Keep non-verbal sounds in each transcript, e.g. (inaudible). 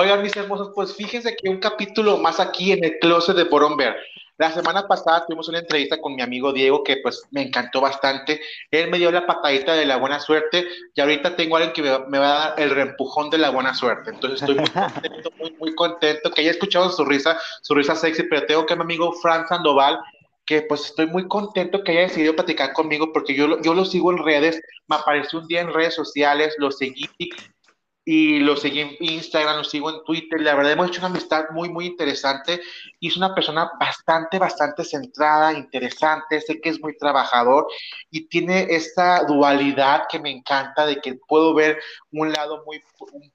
Oigan, mis hermosos, pues fíjense que un capítulo más aquí en el closet de Boromber. La semana pasada tuvimos una entrevista con mi amigo Diego que pues me encantó bastante. Él me dio la patadita de la buena suerte y ahorita tengo a alguien que me, va a dar el reempujón de la buena suerte. Entonces estoy muy contento, muy, muy contento, que haya escuchado su risa, su risa sexy, pero tengo que mi amigo Fran Sandoval, que pues estoy muy contento que haya decidido platicar conmigo porque yo, yo lo sigo en redes, me apareció un día en redes sociales, lo seguí y lo seguí en Instagram, lo sigo en Twitter. La verdad, hemos hecho una amistad muy, muy interesante y es una persona bastante, bastante centrada, interesante. Sé que es muy trabajador y tiene esta dualidad que me encanta de que puedo ver un lado muy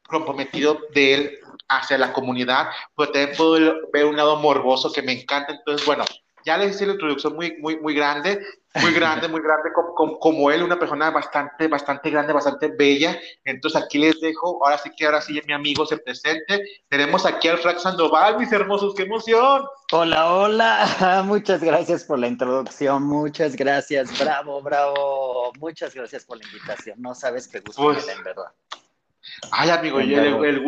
comprometido de él hacia la comunidad, pero también puedo ver un lado morboso que me encanta. Entonces, bueno, ya les hice la introducción muy, muy, muy grande, muy grande, muy grande, como, como, él, una persona bastante, bastante grande, bastante bella. Entonces aquí les dejo, ahora sí que ahora sí mi amigo se presente. Tenemos aquí al Frank Sandoval, mis hermosos, qué emoción. Hola, hola, (laughs) muchas gracias por la introducción, muchas gracias, bravo, bravo, muchas gracias por la invitación. No sabes qué gusto pues, en verdad. Ay, amigo, el, el, el,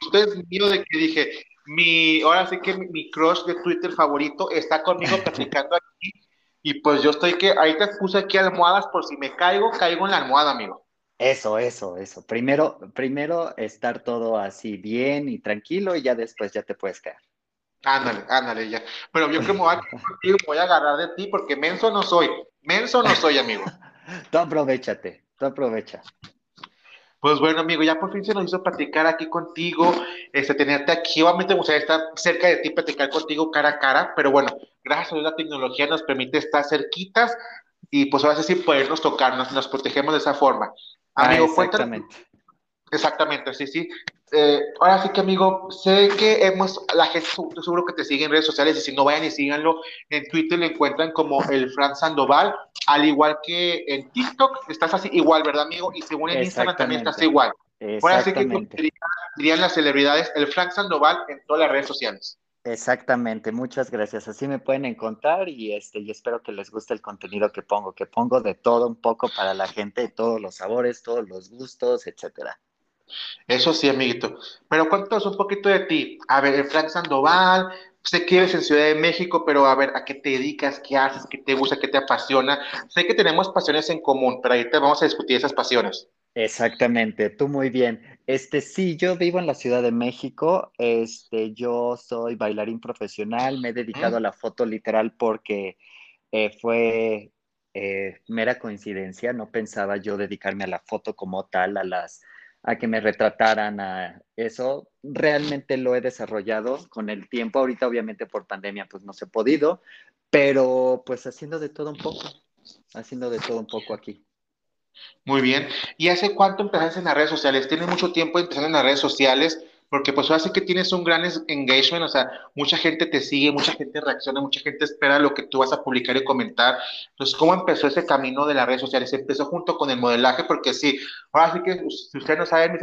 gusto es mío de que dije, mi, ahora sí que mi, crush de Twitter favorito está conmigo (laughs) platicando aquí. Y pues yo estoy que, ahí te puse aquí almohadas por si me caigo, caigo en la almohada, amigo. Eso, eso, eso. Primero, primero estar todo así bien y tranquilo y ya después ya te puedes caer. Ándale, ándale, ya. Pero yo que me voy a, (laughs) voy a agarrar de ti porque menso no soy. Menso no soy, amigo. (laughs) tú aprovechate, tú aprovecha. Pues bueno, amigo, ya por fin se nos hizo platicar aquí contigo, este, tenerte aquí. Obviamente me gustaría estar cerca de ti, platicar contigo cara a cara, pero bueno, gracias a Dios la tecnología nos permite estar cerquitas y pues ahora sí podernos tocar, nos, protegemos de esa forma. Amigo, ah, exactamente. Exactamente, sí, sí. Eh, ahora sí que, amigo, sé que hemos, la gente seguro que te sigue en redes sociales y si no vayan y síganlo, en Twitter le encuentran como el Fran Sandoval, al igual que en TikTok, estás así igual, ¿verdad, amigo? Y según en Instagram también estás igual. Ahora sí que dirían, dirían las celebridades, el Fran Sandoval en todas las redes sociales. Exactamente, muchas gracias. Así me pueden encontrar y este y espero que les guste el contenido que pongo, que pongo de todo un poco para la gente, todos los sabores, todos los gustos, etcétera. Eso sí, amiguito. Pero cuéntanos un poquito de ti. A ver, Frank Sandoval, sé que vives en Ciudad de México, pero a ver, ¿a qué te dedicas? ¿Qué haces? ¿Qué te gusta? ¿Qué te apasiona? Sé que tenemos pasiones en común, pero ahorita vamos a discutir esas pasiones. Exactamente, tú muy bien. Este, sí, yo vivo en la Ciudad de México. Este, yo soy bailarín profesional. Me he dedicado mm. a la foto literal porque eh, fue eh, mera coincidencia. No pensaba yo dedicarme a la foto como tal, a las a que me retrataran a eso. Realmente lo he desarrollado con el tiempo. Ahorita, obviamente, por pandemia, pues no se ha podido, pero pues haciendo de todo un poco, haciendo de todo un poco aquí. Muy bien. ¿Y hace cuánto empezaste en las redes sociales? ¿Tienes mucho tiempo empezando en las redes sociales? Porque pues hace que tienes un gran engagement, o sea, mucha gente te sigue, mucha gente reacciona, mucha gente espera lo que tú vas a publicar y comentar. Entonces, ¿cómo empezó ese camino de las redes sociales? Empezó junto con el modelaje, porque sí, ahora sí que, si ustedes no saben, mis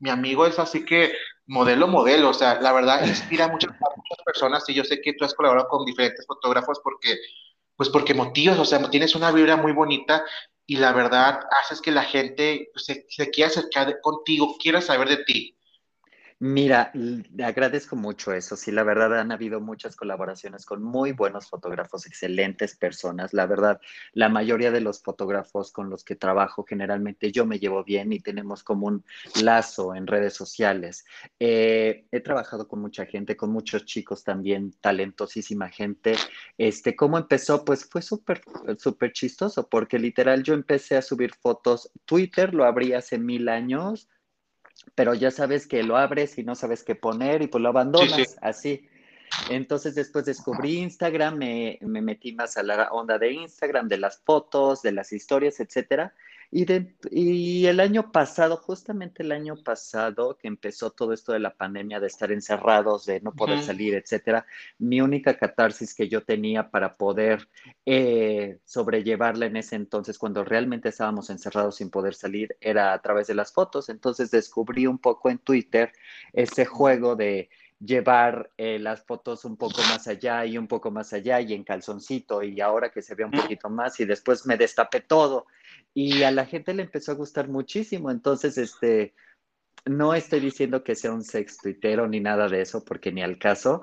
mi amigo es así que modelo, modelo, o sea, la verdad inspira a muchas, muchas personas y yo sé que tú has colaborado con diferentes fotógrafos porque, pues porque motivas, o sea, tienes una vibra muy bonita y la verdad haces que la gente se, se quiera acercar contigo, quiera saber de ti. Mira, agradezco mucho eso. Sí, la verdad han habido muchas colaboraciones con muy buenos fotógrafos, excelentes personas. La verdad, la mayoría de los fotógrafos con los que trabajo generalmente yo me llevo bien y tenemos como un lazo en redes sociales. Eh, he trabajado con mucha gente, con muchos chicos también, talentosísima gente. Este, ¿cómo empezó? Pues fue súper, súper chistoso porque literal yo empecé a subir fotos. Twitter lo abrí hace mil años pero ya sabes que lo abres y no sabes qué poner y pues lo abandonas así. Entonces después descubrí Instagram, me, me, metí más a la onda de Instagram, de las fotos, de las historias, etcétera. Y, de, y el año pasado, justamente el año pasado, que empezó todo esto de la pandemia, de estar encerrados, de no poder salir, etcétera, mi única catarsis que yo tenía para poder eh, sobrellevarla en ese entonces, cuando realmente estábamos encerrados sin poder salir, era a través de las fotos. Entonces descubrí un poco en Twitter ese juego de llevar eh, las fotos un poco más allá y un poco más allá y en calzoncito y ahora que se ve un poquito más y después me destapé todo y a la gente le empezó a gustar muchísimo. Entonces, este, no estoy diciendo que sea un sex tuitero ni nada de eso, porque ni al caso,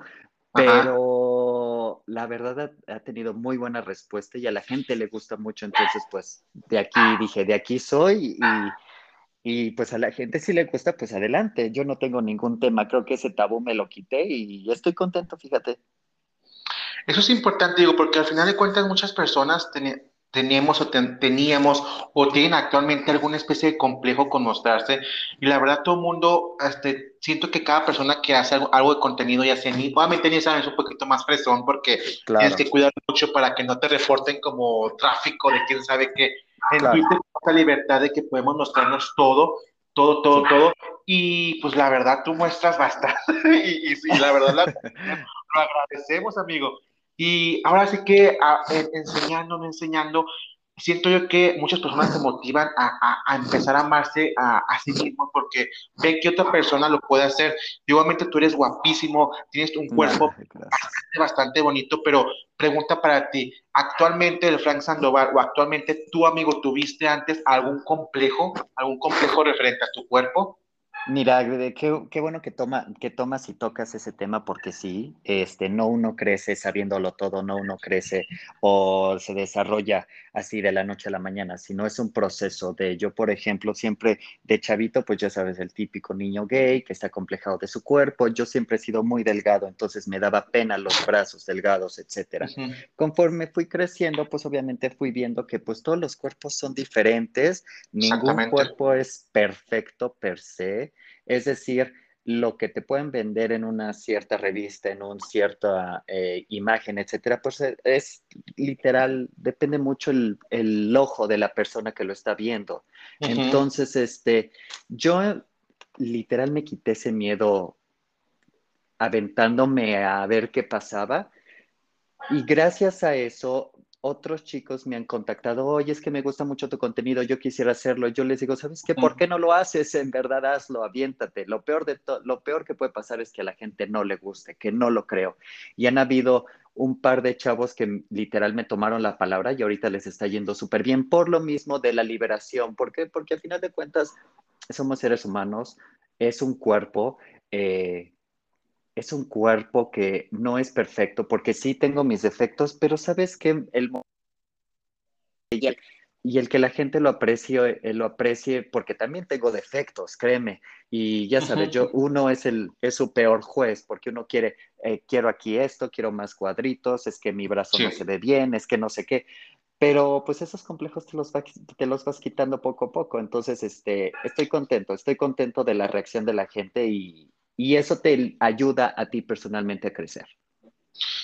pero la verdad ha, tenido muy buena respuesta y a la gente le gusta mucho, entonces pues de aquí dije, de aquí soy y, y pues a la gente si le gusta, pues adelante, yo no tengo ningún tema, creo que ese tabú me lo quité y estoy contento, fíjate. Eso es importante, digo, porque al final de cuentas muchas personas teníamos o teníamos o tienen actualmente alguna especie de complejo con mostrarse y la verdad todo el mundo este, siento que cada persona que hace algo, de contenido ya sea mí obviamente ni sabes un poquito más fresón porque tienes que cuidar mucho para que no te reporten como tráfico de quién sabe qué en claro. Twitter esta libertad de que podemos mostrarnos todo todo, todo, todo. Y pues la verdad, tú muestras bastante. (laughs) y, y, la verdad, (laughs) lo agradecemos, amigo. Y ahora sí que a, enseñando, enseñando, siento yo que muchas personas se motivan a, a, empezar a amarse a, a, sí mismo porque ven que otra persona lo puede hacer. igualmente tú eres guapísimo, tienes un cuerpo bastante, bastante, bonito, pero pregunta para ti, ¿actualmente el Frank Sandoval o actualmente tu amigo tuviste antes algún complejo, algún complejo referente a tu cuerpo? Mira, qué, qué, bueno que, toma, que tomas y tocas ese tema porque sí, este, no uno crece sabiéndolo todo, no uno crece o se desarrolla así de la noche a la mañana, sino es un proceso de yo, por ejemplo, siempre de chavito, pues ya sabes, el típico niño gay que está complejado de su cuerpo, yo siempre he sido muy delgado, entonces me daba pena los brazos delgados, etcétera. Conforme fui creciendo, pues obviamente fui viendo que pues todos los cuerpos son diferentes, ningún cuerpo es perfecto per se es decir, lo que te pueden vender en una cierta revista, en una cierta eh, imagen, etcétera, pues eh, es literal, depende mucho el, ojo de la persona que lo está viendo. Entonces, este, yo literal me quité ese miedo aventándome a ver qué pasaba. Y gracias a eso otros chicos me han contactado, oye, es que me gusta mucho tu contenido, yo quisiera hacerlo. Yo les digo, ¿sabes qué? ¿Por qué no lo haces? En verdad, hazlo, aviéntate. Lo peor, de lo peor que puede pasar es que a la gente no le guste, que no lo creo. Y han habido un par de chavos que literal me tomaron la palabra y ahorita les está yendo súper bien por lo mismo de la liberación. ¿Por qué? Porque al final de cuentas somos seres humanos, es un cuerpo. Eh, es un cuerpo que no es perfecto, porque sí tengo mis defectos, pero sabes que el y el, que la gente lo aprecie, eh, lo aprecie, porque también tengo defectos, créeme. Y ya sabes, yo, uno es el, es su peor juez, porque uno quiere, eh, quiero aquí esto, quiero más cuadritos, es que mi brazo no se ve bien, es que no sé qué. Pero pues esos complejos te los, te los vas quitando poco a poco. Entonces, este, estoy contento, estoy contento de la reacción de la gente y, y eso te ayuda a ti personalmente a crecer.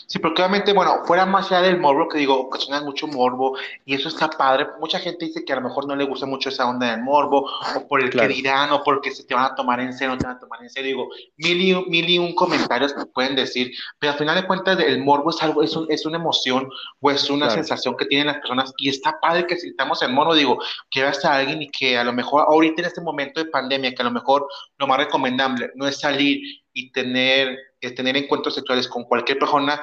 Sí, porque obviamente, bueno, fuera más allá del morbo, que digo, ocasionan mucho morbo y eso está padre. Mucha gente dice que a lo mejor no le gusta mucho esa onda del morbo, o por el que dirán, o porque se te van a tomar en serio, no te van a tomar en serio. Digo, mil y, mil y un comentarios que pueden decir, pero al final de cuentas, el morbo es algo, es, un, es una emoción o es una sensación que tienen las personas y está padre que si estamos en morbo, digo, que veas a alguien y que a lo mejor ahorita en este momento de pandemia, que a lo mejor lo más recomendable no es salir y tener, eh, tener encuentros sexuales con cualquier persona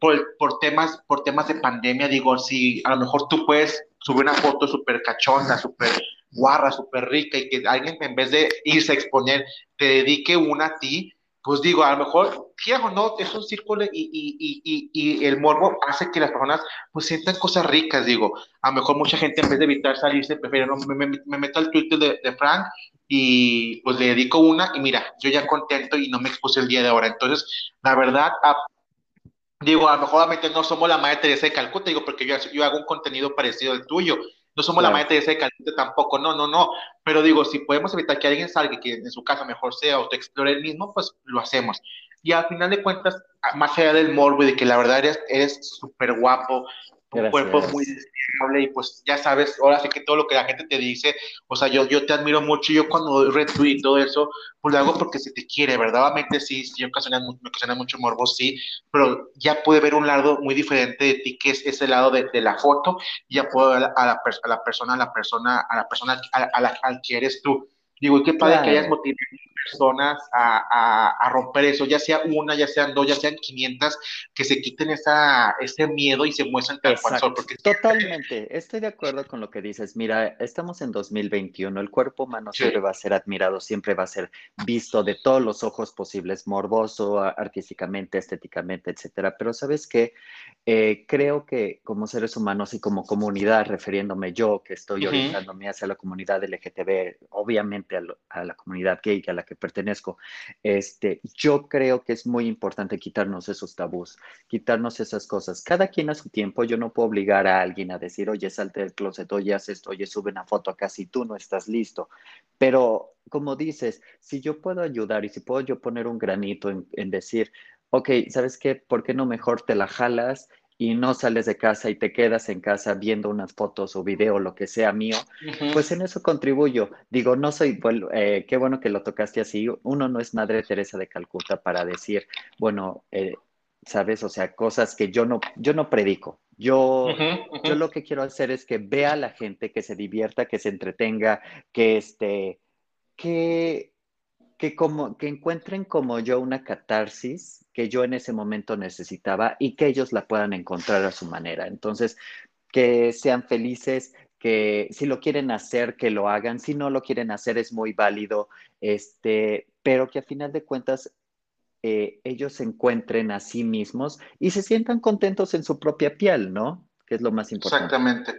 por, por, temas, por temas de pandemia, digo, si a lo mejor tú puedes subir una foto súper cachonda, súper guarra, súper rica y que alguien en vez de irse a exponer te dedique una a ti, pues digo, a lo mejor, o no, es un círculo y, y, y, y, el morbo hace que las personas pues sientan cosas ricas, digo, a lo mejor mucha gente en vez de evitar salirse prefiere, no, me, me, me meto al Twitter de, de Frank y pues le dedico una y mira, yo ya contento y no me expuse el día de ahora. Entonces, la verdad, digo, a lo mejor no somos la Madre Teresa de Calcuta, digo, porque yo, yo hago un contenido parecido al tuyo. No somos la Madre Teresa de Calcuta tampoco, no, no, no. Pero digo, si podemos evitar que alguien salga que en su casa mejor sea autoexplore el mismo, pues lo hacemos. Y al final de cuentas, más allá del morbo y de que la verdad eres súper guapo, un cuerpo muy deseable y pues ya sabes, ahora sí que todo lo que la gente te dice, o sea, yo, yo te admiro mucho, yo cuando retweet y todo eso, pues lo hago porque se te quiere, verdaderamente sí, sí, ocasiona, me ocasiona mucho morbo, sí, pero ya puede ver un lado muy diferente de ti, que es ese lado de, de la foto, y ya puedo ver a la, a la persona, a la persona, a la persona a, la, al que eres tú. Digo, y qué padre que hayas motivado personas a, romper eso, ya sea una, ya sean dos, ya sean 500, que se quiten esa, ese miedo y se muestren tal cual Porque... Totalmente, estoy de acuerdo con lo que dices. Mira, estamos en 2021, el cuerpo humano siempre va a ser admirado, siempre va a ser visto de todos los ojos posibles, morboso, artísticamente, estéticamente, etcétera. Pero sabes qué, eh, creo que como seres humanos y como comunidad, refiriéndome yo, que estoy orientándome hacia la comunidad LGTB, obviamente a, la comunidad gay, a la que pertenezco, este, yo creo que es muy importante quitarnos esos tabús, quitarnos esas cosas. Cada quien a su tiempo, yo no puedo obligar a alguien a decir, oye, salte del closet, oye, haz esto, oye, sube una foto acá si tú no estás listo. Pero como dices, si yo puedo ayudar y si puedo yo poner un granito en, en decir, ok, ¿sabes qué? ¿Por qué no mejor te la jalas y no sales de casa y te quedas en casa viendo unas fotos o video, lo que sea mío, pues en eso contribuyo. Digo, no soy, bueno, eh, qué bueno que lo tocaste así. Uno no es Madre Teresa de Calcuta para decir, bueno, eh, sabes, o sea, cosas que yo no, yo no predico. Yo, yo lo que quiero hacer es que vea a la gente, que se divierta, que se entretenga, que este, que que, como, que encuentren como yo una catarsis que yo en ese momento necesitaba y que ellos la puedan encontrar a su manera. Entonces, que sean felices, que si lo quieren hacer, que lo hagan, si no lo quieren hacer es muy válido, este, pero que a final de cuentas eh, ellos se encuentren a sí mismos y se sientan contentos en su propia piel, ¿no? Que es lo más importante. Exactamente.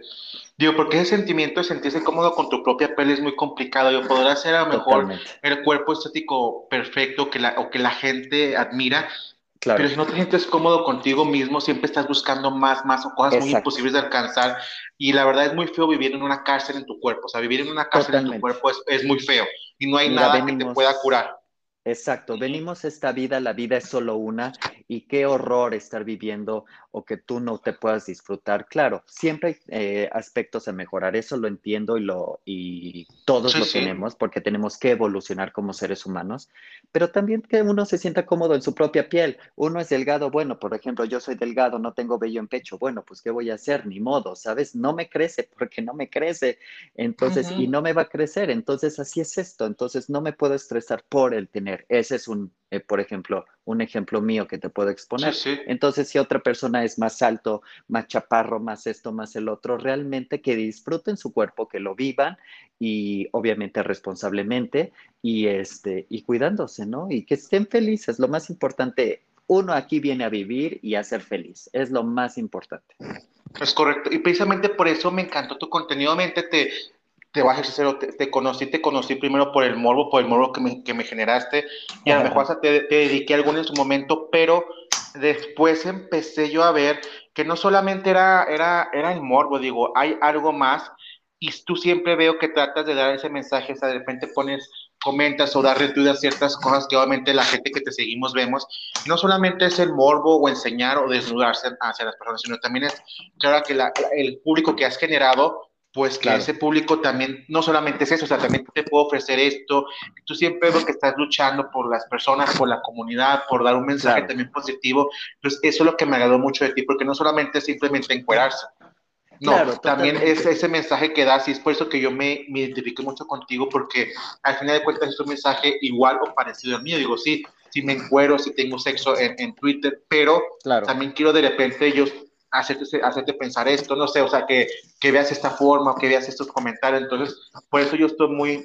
Digo, porque ese sentimiento de sentirse cómodo con tu propia piel es muy complicado. Yo podrá ser a lo mejor el cuerpo estético perfecto que la, o que la gente admira, Claro. Pero si no te sientes cómodo contigo mismo, siempre estás buscando más, más o cosas muy imposibles de alcanzar. Y la verdad es muy feo vivir en una cárcel en tu cuerpo. O sea, vivir en una cárcel en tu cuerpo es, es, muy feo. Y no hay nada que te pueda curar. Exacto, venimos esta vida, la vida es solo una y qué horror estar viviendo o que tú no te puedas disfrutar. Claro, siempre hay eh, aspectos a mejorar, eso lo entiendo y, lo, y todos lo tenemos porque tenemos que evolucionar como seres humanos, pero también que uno se sienta cómodo en su propia piel. Uno es delgado, bueno, por ejemplo, yo soy delgado, no tengo vello en pecho, bueno, pues ¿qué voy a hacer? Ni modo, ¿sabes? No me crece porque no me crece, entonces, y no me va a crecer, entonces así es esto, entonces no me puedo estresar por el tener ese es un, eh, por ejemplo, un ejemplo mío que te puedo exponer. Entonces, si otra persona es más alto, más chaparro, más esto, más el otro, realmente que disfruten su cuerpo, que lo vivan y obviamente responsablemente y, este, y cuidándose, ¿no? Y que estén felices. Lo más importante, uno aquí viene a vivir y a ser feliz. Es lo más importante. Es correcto. Y precisamente por eso me encantó tu contenido. Mente te, te voy a ser te, conocí, te conocí primero por el morbo, por el morbo que me, que me generaste, y a lo mejor hasta te, te, dediqué algún en su momento, pero después empecé yo a ver que no solamente era, era, era el morbo, digo, hay algo más, y tú siempre veo que tratas de dar ese mensaje, o sea, de repente pones, comentas o das retweet a ciertas cosas que obviamente la gente que te seguimos vemos, no solamente es el morbo o enseñar o desnudarse hacia las personas, sino también es, claro, que la, el público que has generado pues que ese público también, no solamente es eso, o sea, también te puedo ofrecer esto, tú siempre veo que estás luchando por las personas, por la comunidad, por dar un mensaje también positivo, entonces eso es lo que me agradó mucho de ti, porque no solamente es simplemente encuerarse, no, también es ese mensaje que das y es por eso que yo me, me identifique mucho contigo, porque al final de cuentas es un mensaje igual o parecido al mío, digo, sí, sí me encuero, sí tengo sexo en, en Twitter, pero también quiero de repente yo hacerte, hacerte pensar esto, no sé, o sea, que, que veas esta forma, que veas estos comentarios. Entonces, por eso yo estoy muy,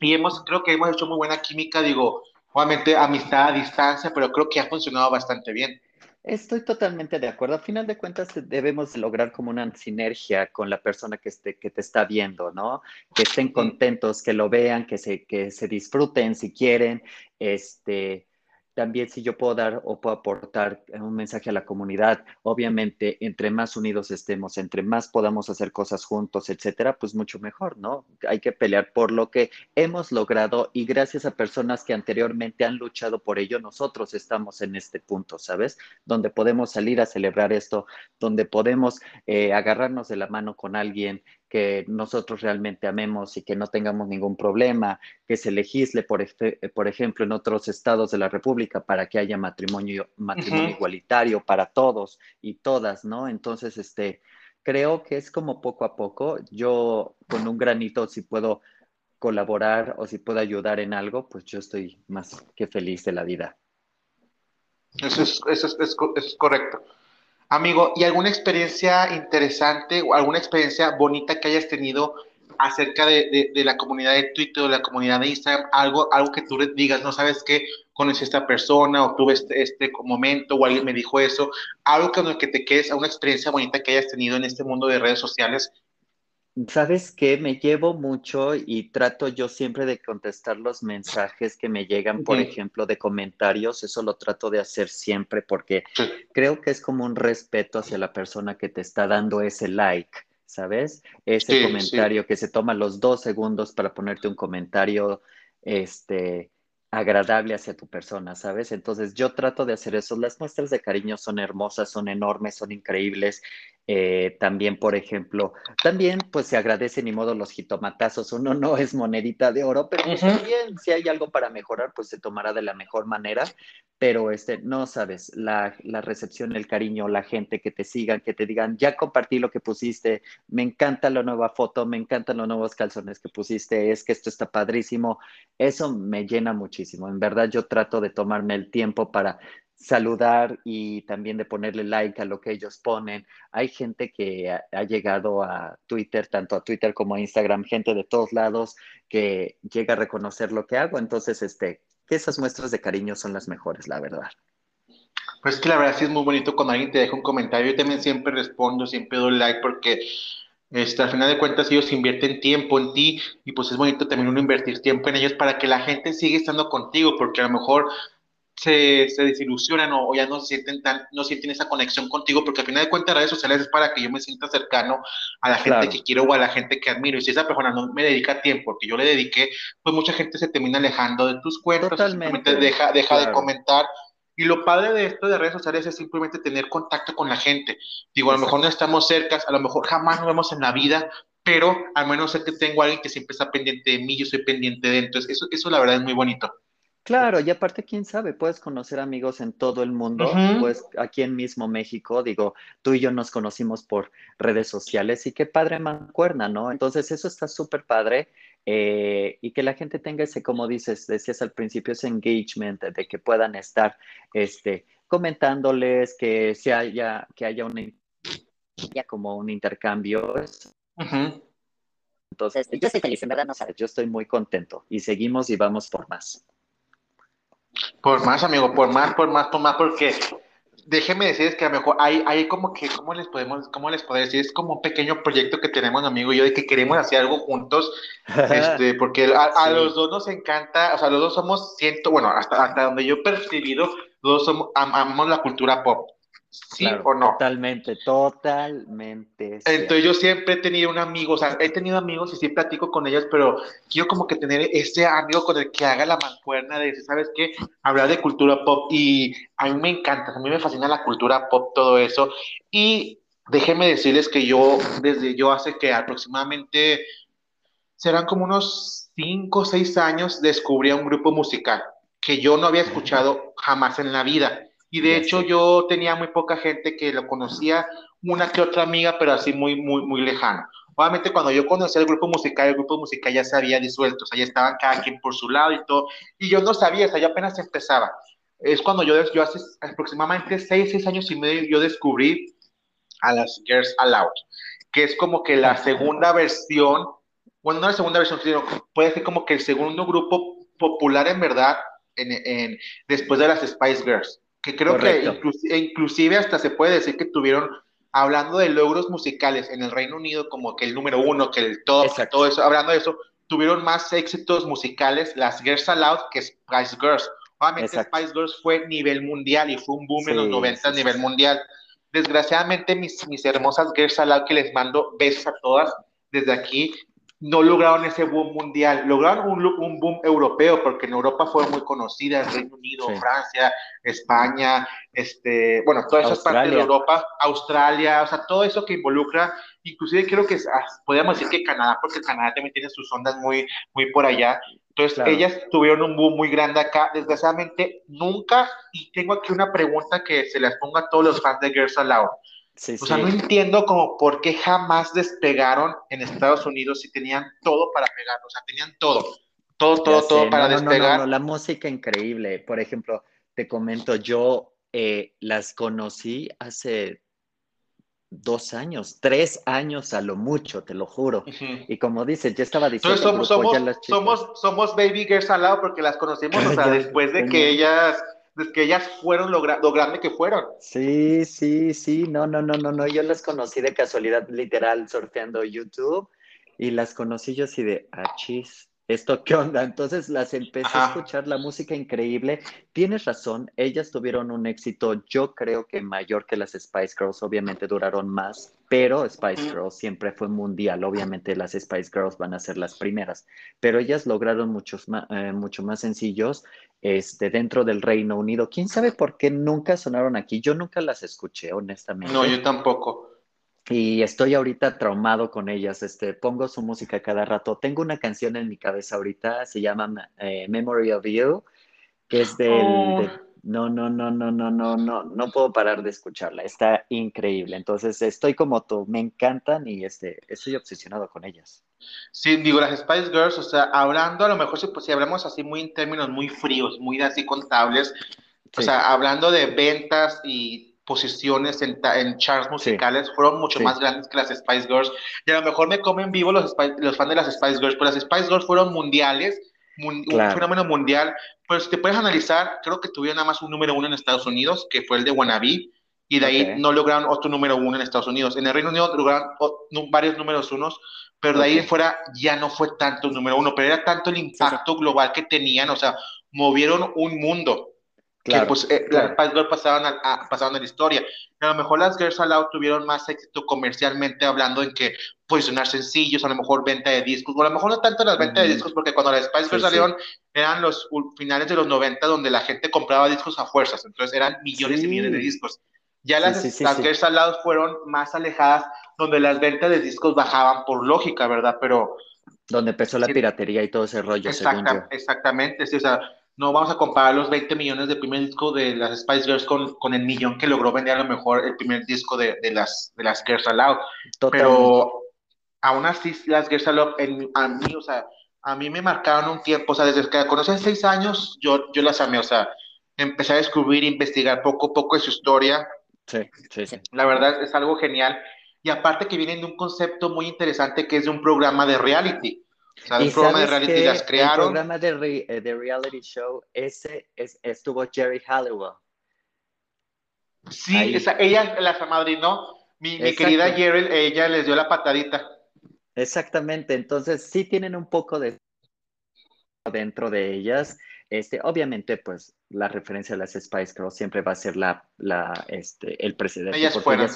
y hemos, creo que hemos hecho muy buena química, digo, obviamente amistad a distancia, pero creo que ha funcionado bastante bien. Estoy totalmente de acuerdo. A final de cuentas, debemos lograr como una sinergia con la persona que, esté, que te está viendo, ¿no? Que estén contentos, que lo vean, que se, que se disfruten si quieren, este, también si yo puedo dar o puedo aportar un mensaje a la comunidad, obviamente, entre más unidos estemos, entre más podamos hacer cosas juntos, etcétera, pues mucho mejor, ¿no? Hay que pelear por lo que hemos logrado y gracias a personas que anteriormente han luchado por ello, nosotros estamos en este punto, ¿sabes? Donde podemos salir a celebrar esto, donde podemos eh, agarrarnos de la mano con alguien, que nosotros realmente amemos y que no tengamos ningún problema, que se legisle, por, por ejemplo, en otros estados de la República para que haya matrimonio, matrimonio igualitario para todos y todas, ¿no? Entonces, este, creo que es como poco a poco, yo con un granito si puedo colaborar o si puedo ayudar en algo, pues yo estoy más que feliz de la vida. Eso es, eso es, es correcto. Amigo, ¿y alguna experiencia interesante o alguna experiencia bonita que hayas tenido acerca de, la comunidad de Twitter o la comunidad de Instagram? Algo, algo que tú digas, no sabes qué, conocí a esta persona o tuve este, este momento o alguien me dijo eso. Algo con el que te quedes, una experiencia bonita que hayas tenido en este mundo de redes sociales ¿Sabes qué? Me llevo mucho y trato yo siempre de contestar los mensajes que me llegan, por ejemplo, de comentarios. Eso lo trato de hacer siempre porque creo que es como un respeto hacia la persona que te está dando ese like, ¿sabes? Ese comentario que se toma los dos segundos para ponerte un comentario, este, agradable hacia tu persona, ¿sabes? Entonces yo trato de hacer eso. Las muestras de cariño son hermosas, son enormes, son increíbles. Eh, también, por ejemplo, también pues se agradece ni modo los jitomatazos. Uno no es monedita de oro, pero pues, también si hay algo para mejorar, pues se tomará de la mejor manera. Pero este, no sabes, la, la recepción, el cariño, la gente que te sigan, que te digan, ya compartí lo que pusiste, me encanta la nueva foto, me encantan los nuevos calzones que pusiste, es que esto está padrísimo. Eso me llena muchísimo. En verdad yo trato de tomarme el tiempo para saludar y también de ponerle like a lo que ellos ponen. Hay gente que ha, llegado a Twitter, tanto a Twitter como a Instagram, gente de todos lados que llega a reconocer lo que hago. Entonces, este, que esas muestras de cariño son las mejores, la verdad. Pues que la verdad sí es muy bonito cuando alguien te deja un comentario. Yo también siempre respondo, siempre doy like porque este, al final de cuentas ellos invierten tiempo en ti y pues es bonito también uno invertir tiempo en ellos para que la gente siga estando contigo porque a lo mejor se, se desilusionan o, ya no sienten tan, no sienten esa conexión contigo, porque al final de cuentas redes sociales es para que yo me sienta cercano a la gente que quiero o a la gente que admiro. Y si esa persona no me dedica tiempo, porque yo le dediqué, pues mucha gente se termina alejando de tus cuentos, simplemente deja, deja de comentar. Y lo padre de esto de redes sociales es simplemente tener contacto con la gente. Digo, a lo mejor no estamos cercas, a lo mejor jamás nos vemos en la vida, pero al menos sé que tengo a alguien que siempre está pendiente de mí, yo soy pendiente de él. Entonces, eso, eso la verdad es muy bonito. Claro, y aparte, quién sabe, puedes conocer amigos en todo el mundo, pues aquí en mismo México, digo, tú y yo nos conocimos por redes sociales y qué padre mancuerna, ¿no? Entonces, eso está súper padre eh, y que la gente tenga ese, como dices, decías al principio, ese engagement de que puedan estar este, comentándoles, que se haya, que haya una como un intercambio. Entonces, yo estoy feliz, en verdad no sabes, yo estoy muy contento y seguimos y vamos por más. Por más, amigo, por más, por más, por más, porque déjeme decirles que a lo mejor hay, hay como que, ¿cómo les podemos, cómo les puedo decir? Es como un pequeño proyecto que tenemos, amigo y yo, de que queremos hacer algo juntos, (laughs) este, porque a, los dos nos encanta, o sea, los dos somos, siento, bueno, hasta, hasta donde yo he percibido, los dos somos, amamos la cultura pop. ¿Sí o no? Totalmente, totalmente. Entonces yo siempre he tenido un amigo, o sea, he tenido amigos y sí platico con ellos, pero quiero como que tener ese amigo con el que haga la mancuerna de, ¿sabes qué? Hablar de cultura pop y a mí me encanta, a mí me fascina la cultura pop, todo eso. Y déjenme decirles que yo, desde yo hace que aproximadamente serán como unos 5 o 6 años, descubrí a un grupo musical que yo no había escuchado jamás en la vida y de hecho yo tenía muy poca gente que lo conocía, una que otra amiga, pero así muy, muy, muy lejana. Obviamente cuando yo conocí el grupo musical, el grupo musical ya se había disuelto, o sea, ya estaban cada quien por su lado y todo, y yo no sabía, o sea, yo apenas empezaba. Es cuando yo, yo hace aproximadamente seis, seis años y medio, yo descubrí a las Girls Aloud, que es como que la segunda versión, bueno, no la segunda versión, sino puede ser como que el segundo grupo popular en verdad en, en, después de las Spice Girls que creo que inclusive, hasta se puede decir que tuvieron, hablando de logros musicales en el Reino Unido, como que el número uno, que el top, todo eso, hablando de eso, tuvieron más éxitos musicales las Girls Aloud que Spice Girls. Obviamente Spice Girls fue nivel mundial y fue un boom en los 90 a nivel mundial. Desgraciadamente mis, mis hermosas Girls Aloud que les mando besos a todas desde aquí, no lograron ese boom mundial, lograron un, un, boom europeo, porque en Europa fueron muy conocidas, Reino Unido, Francia, España, este, bueno, todas esas partes de Europa, Australia, o sea, todo eso que involucra, inclusive creo que ah, podríamos decir que Canadá, porque Canadá también tiene sus ondas muy, muy por allá. Entonces, ellas tuvieron un boom muy grande acá. Desgraciadamente, nunca, y tengo aquí una pregunta que se las ponga a todos los fans de Girls Aloud. O sea, no entiendo como por qué jamás despegaron en Estados Unidos si tenían todo para pegar, o sea, tenían todo, todo, todo, todo para despegar. la música increíble. Por ejemplo, te comento, yo eh, las conocí hace dos años, tres años a lo mucho, te lo juro. Y como dices, ya estaba diciendo. somos, somos, somos, baby girls al lado porque las conocimos, o (laughs) sea, después de que ellas que ellas fueron lo, grande que fueron. Sí, sí, sí, no, no, no, no, no, yo las conocí de casualidad, literal, surfeando YouTube, y las conocí yo así de, achis, ah, ¿esto qué onda? Entonces las empecé a escuchar la música increíble. Tienes razón, ellas tuvieron un éxito, yo creo que mayor que las Spice Girls, obviamente duraron más, pero Spice Girls siempre fue mundial, obviamente las Spice Girls van a ser las primeras, pero ellas lograron muchos eh, mucho más sencillos este, dentro del Reino Unido. ¿Quién sabe por qué nunca sonaron aquí? Yo nunca las escuché, honestamente. No, yo tampoco y estoy ahorita traumado con ellas. Este, pongo su música cada rato. Tengo una canción en mi cabeza ahorita, se llama eh, Memory of You, que es del... Oh. no, no, no, no, no, no, no, no puedo parar de escucharla. Está increíble. Entonces estoy como tú, me encantan y este, estoy obsesionado con ellas. Sí, digo, las Spice Girls, o sea, hablando, a lo mejor si, pues, si hablamos así muy en términos muy fríos, muy así contables, o sea, hablando de ventas y posiciones en, en charts musicales fueron mucho más grandes que las Spice Girls. Y a lo mejor me comen vivo los, los fans de las Spice Girls, pero las Spice Girls fueron mundiales, un fenómeno mundial. Pues te puedes analizar, creo que tuvieron nada más un número uno en Estados Unidos, que fue el de Wannabe, y de ahí no lograron otro número uno en Estados Unidos. En el Reino Unido lograron varios números unos, pero de ahí en fuera ya no fue tanto el número uno, pero era tanto el impacto global que tenían, o sea, movieron un mundo que pues eh, las Spice Girls pasaban a, pasaban a la historia. A lo mejor las Girls Aloud tuvieron más éxito comercialmente hablando en que posicionar sencillos, a lo mejor venta de discos, o a lo mejor no tanto las ventas de discos, porque cuando las Spice Girls salieron eran los finales de los 90 donde la gente compraba discos a fuerzas, entonces eran millones y millones de discos. Ya las, las Girls Aloud fueron más alejadas, donde las ventas de discos bajaban por lógica, ¿verdad? Pero... Donde empezó la piratería y todo ese rollo, Exactamente, sí, o sea, no vamos a comparar los 20 millones de primer disco de las Spice Girls con, con el millón que logró vender a lo mejor el primer disco de, de las, de las Girls Aloud. Pero aún así, las Girls Aloud, en, a mí, o sea, a mí me marcaron un tiempo, o sea, desde que conocí hace seis años, yo, yo las amé, o sea, empecé a descubrir, investigar poco a poco de su historia. Sí, sí, sí. La verdad es algo genial. Y aparte que vienen de un concepto muy interesante que es de un programa de reality el programa de reality las crearon. El programa de, eh, de reality show, ese es, estuvo Jerry Halliwell. Sí, esa, ella las amadrinó. Mi, mi querida Jerry, ella les dio la patadita. Exactamente, entonces sí tienen un poco de dentro de ellas. Este, obviamente, pues la referencia a las Spice Girls siempre va a ser la, la, este, el presidente. Ellas fueron.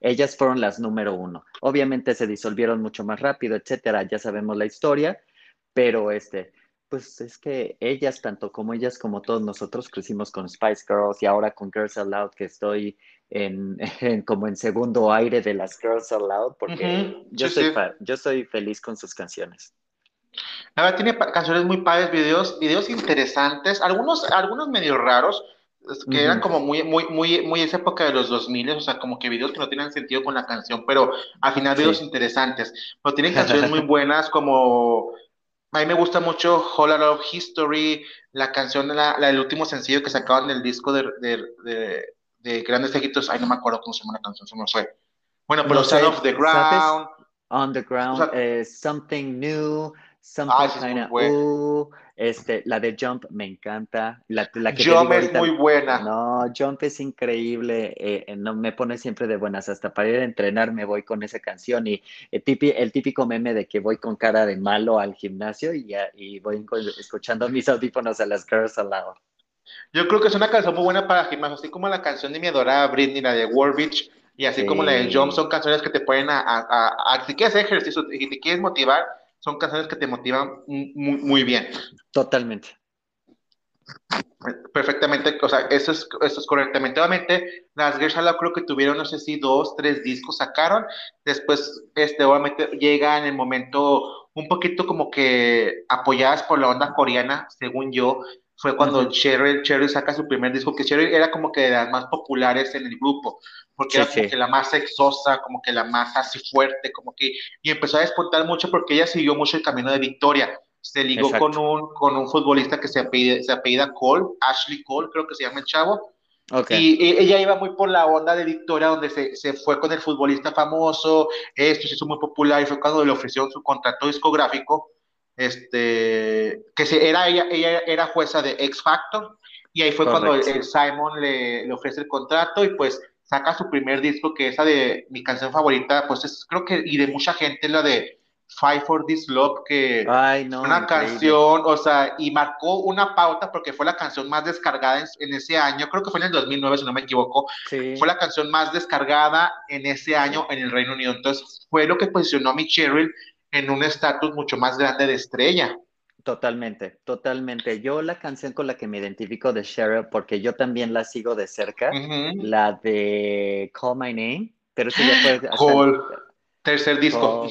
Ellas, fueron las número uno. Obviamente se disolvieron mucho más rápido, etcétera. Ya sabemos la historia, pero este, pues es que ellas, tanto como ellas como todos nosotros, crecimos con Spice Girls y ahora con Girls Aloud, que estoy (laughs) en, como en segundo aire de las Girls Aloud, porque yo, soy, yo soy feliz con sus canciones. La verdad tiene canciones muy padres, videos, videos interesantes, algunos, algunos medio raros, que eran como muy, muy, muy, muy esa época de los 2000, o sea, como que videos que no tienen sentido con la canción, pero al final videos interesantes. Pero tienen canciones muy (laughs) buenas como, a mí me gusta mucho Whole of History, la canción, la, la, el último sencillo que sacaban del disco de, de, de, Grandes Ejitos, ay, no me acuerdo cómo se llama la canción, se me fue. Bueno, pero Sound of the Ground. On the Ground, eh, Something New, Something ah, uh, este, la de Jump me encanta. La, la que Jump es muy buena. No, Jump es increíble. Eh, eh, no, me pone siempre de buenas. Hasta para ir a entrenar me voy con esa canción. Y el, el típico meme de que voy con cara de malo al gimnasio y, y voy escuchando mis audífonos a las girls al lado. Yo creo que es una canción muy buena para gimnasio, así como la canción de mi adorada Britney, la de Warbeach, y así como la de Jump, son canciones que te pueden, a, a, a, si quieres hacer ejercicio y te quieres motivar, son canciones que te motivan muy, muy bien. Totalmente. Perfectamente, o sea, eso es, eso es correctamente. Obviamente, las Gershala creo que tuvieron, no sé si dos, tres discos sacaron. Después, este, obviamente, llega en el momento un poquito como que apoyadas por la onda coreana, según yo, fue cuando Cheryl, Cheryl, saca su primer disco, que Cheryl era como que de las más populares en el grupo, porque era como que la más sexosa, como que la más así fuerte, como que, y empezó a despuntar mucho porque ella siguió mucho el camino de Victoria. Se ligó con un, con un futbolista que se apellida, se apellida Cole, Ashley Cole, creo que se llama el chavo. Y, ella iba muy por la onda de Victoria, donde se, se, fue con el futbolista famoso, esto se hizo muy popular y fue cuando le ofrecieron su contrato discográfico este, que se, era ella, ella era jueza de X Factor, y ahí fue cuando el, Simon le, le, ofrece el contrato y pues saca su primer disco, que esa de mi canción favorita, pues es, creo que, y de mucha gente, la de Fight for This Love, que Ay, no, una canción, o sea, y marcó una pauta porque fue la canción más descargada en, ese año, creo que fue en el 2009, si no me equivoco, fue la canción más descargada en ese año en el Reino Unido, entonces fue lo que posicionó a mi Cheryl en un estatus mucho más grande de estrella. Totalmente, totalmente. Yo la canción con la que me identifico de Cheryl, porque yo también la sigo de cerca, la de Call My Name, pero sí ya (gasps) Call. Tercer disco. Oh,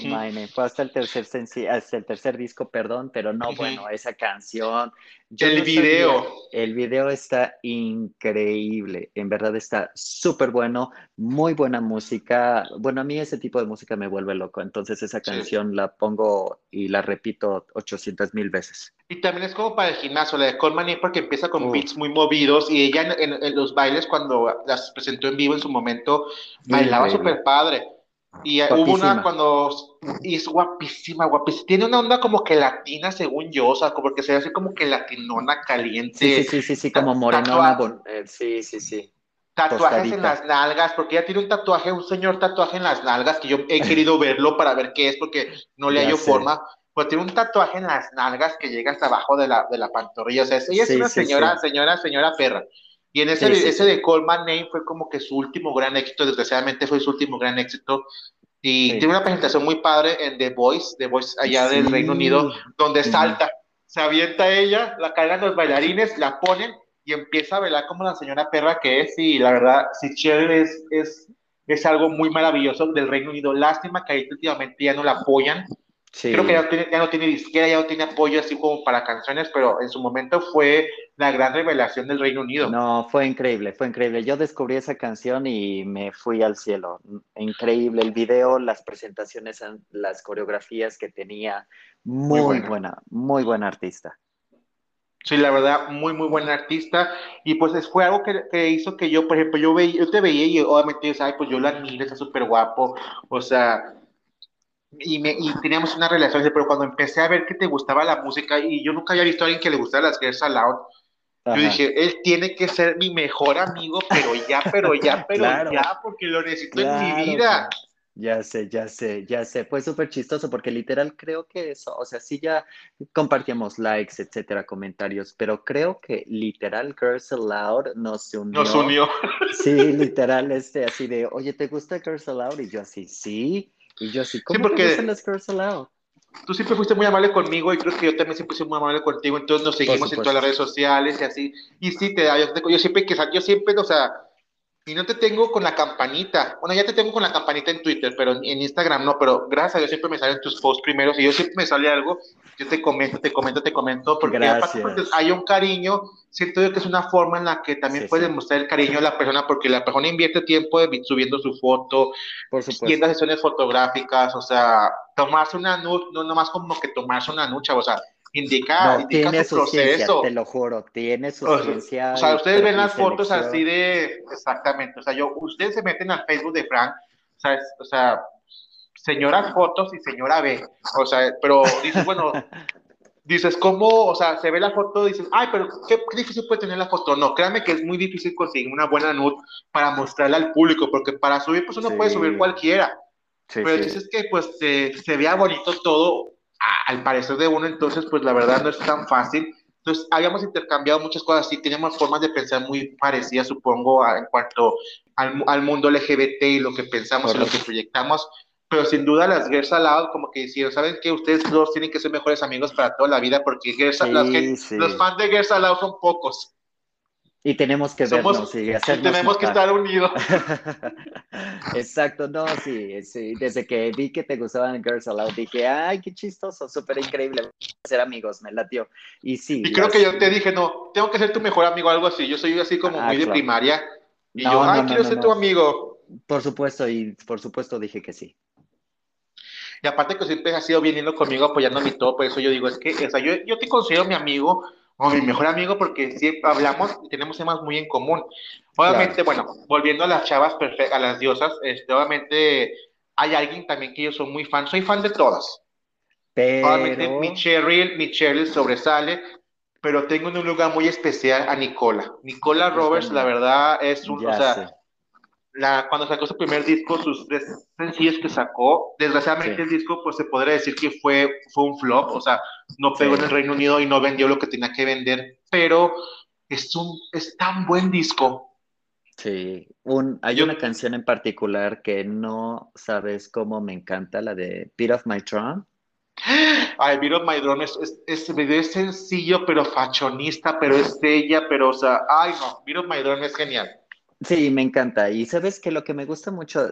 Fue hasta el tercer hasta el tercer disco, perdón, pero no, bueno, esa canción. el video. el video está increíble, en verdad está súper bueno, muy buena música. Bueno, a mí ese tipo de música me vuelve loco, entonces esa canción la pongo y la repito 800 mil veces. Y también es como para el gimnasio, la de Colman porque empieza con beats muy movidos y ella en, los bailes cuando las presentó en vivo en su momento, bailaba súper padre y hubo una cuando. Y es guapísima, guapísima. Tiene una onda como que latina, según yo, o sea, porque se hace como que latinona caliente. Sí, sí, sí, sí, como morenona. Eh, sí, sí, sí. Tatuajes en las nalgas, porque ella tiene un tatuaje, un señor tatuaje en las nalgas, que yo he querido (laughs) verlo para ver qué es, porque no le hallo forma. Pues tiene un tatuaje en las nalgas que llega hasta abajo de la, de la pantorrilla. O sea, ella es una señora, señora, señora perra. Y en ese, ese de Coleman Name fue como que su último gran éxito, desgraciadamente fue su último gran éxito. Y tiene una presentación muy padre en The Voice, The Voice allá del Reino Unido, donde salta, se avienta ella, la cargan los bailarines, la ponen y empieza a bailar como la señora perra que es. Y la verdad, si Cheryl es, es, es algo muy maravilloso del Reino Unido. Lástima que ahí últimamente ya no la apoyan Creo que ya, tiene, ya, no tiene disquera, ya no tiene apoyo así como para canciones, pero en su momento fue la gran revelación del Reino Unido. No, fue increíble, fue increíble. Yo descubrí esa canción y me fui al cielo. Increíble el video, las presentaciones, las coreografías que tenía. Muy, buena. muy buena artista. Sí, la verdad, muy, muy buena artista. Y pues fue algo que, hizo que yo, por ejemplo, yo, veía, yo te veía y obviamente, ¿sabes? Pues yo la admiro, está súper guapo. O sea, y, me, y teníamos una relación, pero cuando empecé a ver que te gustaba la música y yo nunca había visto a alguien que le gustara las Girls Aloud, yo dije, él tiene que ser mi mejor amigo, pero ya, pero ya, (laughs) pero ya, porque lo necesito en mi vida. Ya sé, ya sé, ya sé. Fue súper chistoso porque literal creo que eso, o sea, sí ya compartíamos likes, etcétera, comentarios, pero creo que literal Girls Aloud nos unió. Nos unió. Sí, literal, este, así de, oye, ¿te gusta Girls Aloud? Y yo así, sí. Y yo así, ¿cómo sí, porque te las Girls Aloud? Tú siempre fuiste muy amable conmigo y creo que yo también siempre soy muy amable contigo, entonces nos seguimos en todas las redes sociales y así. Y sí, te da, yo, yo siempre que yo siempre, o sea, y no te tengo con la campanita. Bueno, ya te tengo con la campanita en Twitter, pero en Instagram no. Pero gracias a Dios siempre me salen tus posts primeros y yo siempre me sale algo. Yo te comento, te comento, te comento. Porque aparte hay un cariño. Siento yo que es una forma en la que también puedes mostrar el cariño a la persona porque la persona invierte tiempo subiendo su foto, Por sesiones fotográficas, o sea, tomarse una nude, no nomás como que tomarse una nucha, o sea, indica, tiene su, proceso. te lo juro, tiene su o, ciencia. O sea, ustedes ven las fotos así de, exactamente, o sea, yo, ustedes se meten al Facebook de Frank, ¿sabes? O sea, señoras fotos y señora B, o sea, pero dices, bueno, (laughs) dices, ¿cómo? O sea, se ve la foto, dices, ay, pero qué, difícil puede tener la foto. No, créanme que es muy difícil conseguir una buena nude para mostrarla al público, porque para subir, pues uno puede subir cualquiera. pero dices que, pues, se, se vea bonito todo, al parecer de uno, entonces, pues la verdad no es tan fácil. Entonces, habíamos intercambiado muchas cosas y teníamos formas de pensar muy parecidas, supongo, en cuanto al, al mundo LGBT y lo que pensamos y lo que proyectamos. Pero sin duda las Girls Aloud como que decían, ¿saben que Ustedes dos tienen que ser mejores amigos para toda la vida porque los fans de Girls Aloud son pocos. Y tenemos que vernos y hacernos Tenemos que estar unidos. (laughs) Exacto, no, sí, sí. Desde que vi que te gustaban Girls Aloud, dije, ay, qué chistoso, súper increíble. Ser amigos, me latió. Y sí. Y creo que yo te dije, no, tengo que ser tu mejor amigo, algo así. Yo soy así como ah, muy de primaria. Y yo, ay, quiero ser tu amigo. Por supuesto, y por supuesto dije que sí. Y aparte que siempre has sido bien lindo conmigo, apoyándome y todo, por eso yo digo, es que, o sea, yo, yo te considero mi amigo, o mi mejor amigo porque siempre hablamos y tenemos temas muy en común. Obviamente, bueno, volviendo a las chavas perfectas, a las diosas, este, obviamente hay alguien también que yo soy muy fan, soy fan de todas. Pero... Obviamente mi Cheryl, mi Cheryl sobresale, pero tengo en un lugar muy especial a Nicola. Nicola Roberts, la verdad, es un, o sea, la, cuando sacó su primer disco, sus tres sencillos que sacó, desgraciadamente el disco, pues se podría decir que fue, fue un flop, o sea, no pegó en el Reino Unido y no vendió lo que tenía que vender, pero es un, es tan buen disco. Sí, un, hay una canción en particular que no sabes cómo me encanta, la de Beat of My Drum. Ay, Beat of My Drum es, es, es, sencillo, pero fachonista, pero es ella, pero, o sea, ay no, Beat of My Drum es genial. Sí, me encanta. Y sabes que lo que me gusta mucho,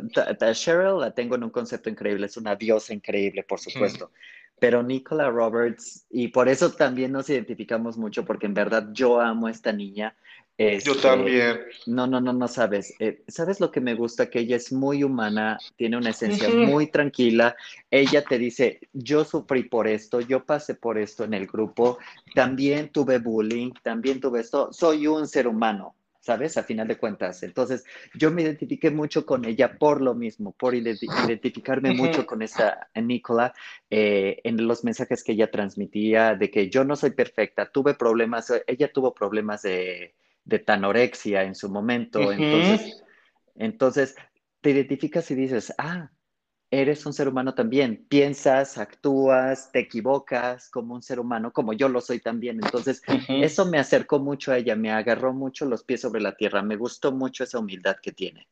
Cheryl la tengo en un concepto increíble, es una diosa increíble, por supuesto. Pero Nicola Roberts, y por eso también nos identificamos mucho, porque en verdad yo amo a esta niña. yo este, también. No, no, no, no sabes. Eh, ¿Sabes lo que me gusta? Que ella es muy humana, tiene una esencia muy tranquila. Ella te dice, yo sufrí por esto, yo pasé por esto en el grupo, también tuve bullying, también tuve esto, soy un ser humano ¿sabes? A final de cuentas. Entonces, yo me identifiqué mucho con ella por lo mismo, por identificarme mucho con esa Nicola eh, en los mensajes que ella transmitía de que yo no soy perfecta, tuve problemas, ella tuvo problemas de, de tanorexia en su momento, entonces, entonces te identificas y dices, ah, eres un ser humano también. Piensas, actúas, te equivocas como un ser humano, como yo lo soy también. Entonces, eso me acercó mucho a ella, me agarró mucho los pies sobre la tierra. Me gustó mucho esa humildad que tiene.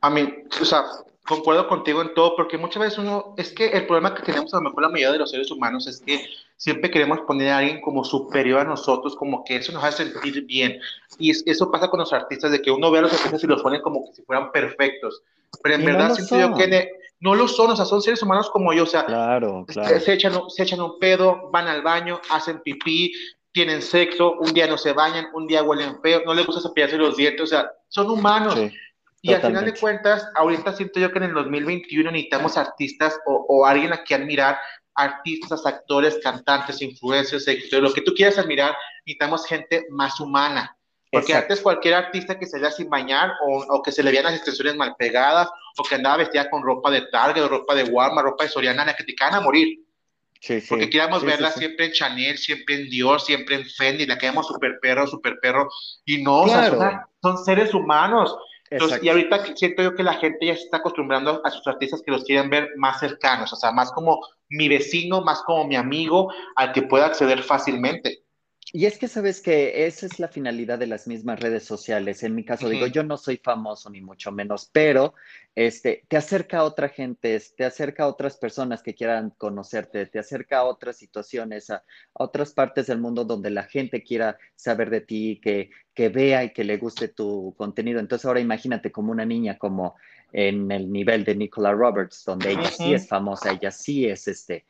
A mí, o sea, concuerdo contigo en todo, porque muchas veces uno, es que el problema que tenemos a lo mejor la mayoría de los seres humanos es que siempre queremos poner a alguien como superior a nosotros, como que eso nos hace sentir bien. Y eso pasa con los artistas, de que uno ve a los artistas y los pone como que si fueran perfectos. Pero en verdad siento yo que no lo son, o sea, son seres humanos como yo, o sea, claro, claro. Se, echan, se echan un pedo, van al baño, hacen pipí, tienen sexo, un día no se bañan, un día huelen feo, no les gusta cepillarse los dientes, o sea, son humanos. y al final de cuentas, ahorita siento yo que en el 2021 necesitamos artistas o, o alguien a quien admirar, artistas, actores, cantantes, influencers, lo que tú quieras admirar, necesitamos gente más humana. Porque antes cualquier artista que se vea sin bañar o, o, que se le vean las extensiones mal pegadas o que andaba vestida con ropa de Target o ropa de Walmart, ropa de Soriana, que te caen a morir. Sí, sí. Porque queríamos verla siempre en Chanel, siempre en Dior, siempre en Fendi, la queremos super perro, super perro. Y no, o sea, son, seres humanos. Entonces, y ahorita siento yo que la gente ya se está acostumbrando a sus artistas que los quieren ver más cercanos, o sea, más como mi vecino, más como mi amigo, al que pueda acceder fácilmente. Y es que sabes que esa es la finalidad de las mismas redes sociales. En mi caso, digo, yo no soy famoso ni mucho menos, pero este, te acerca a otra gente, te acerca a otras personas que quieran conocerte, te acerca a otras situaciones, a, otras partes del mundo donde la gente quiera saber de ti, que, que vea y que le guste tu contenido. Entonces ahora imagínate como una niña como en el nivel de Nicola Roberts, donde ella sí es famosa, ella sí es este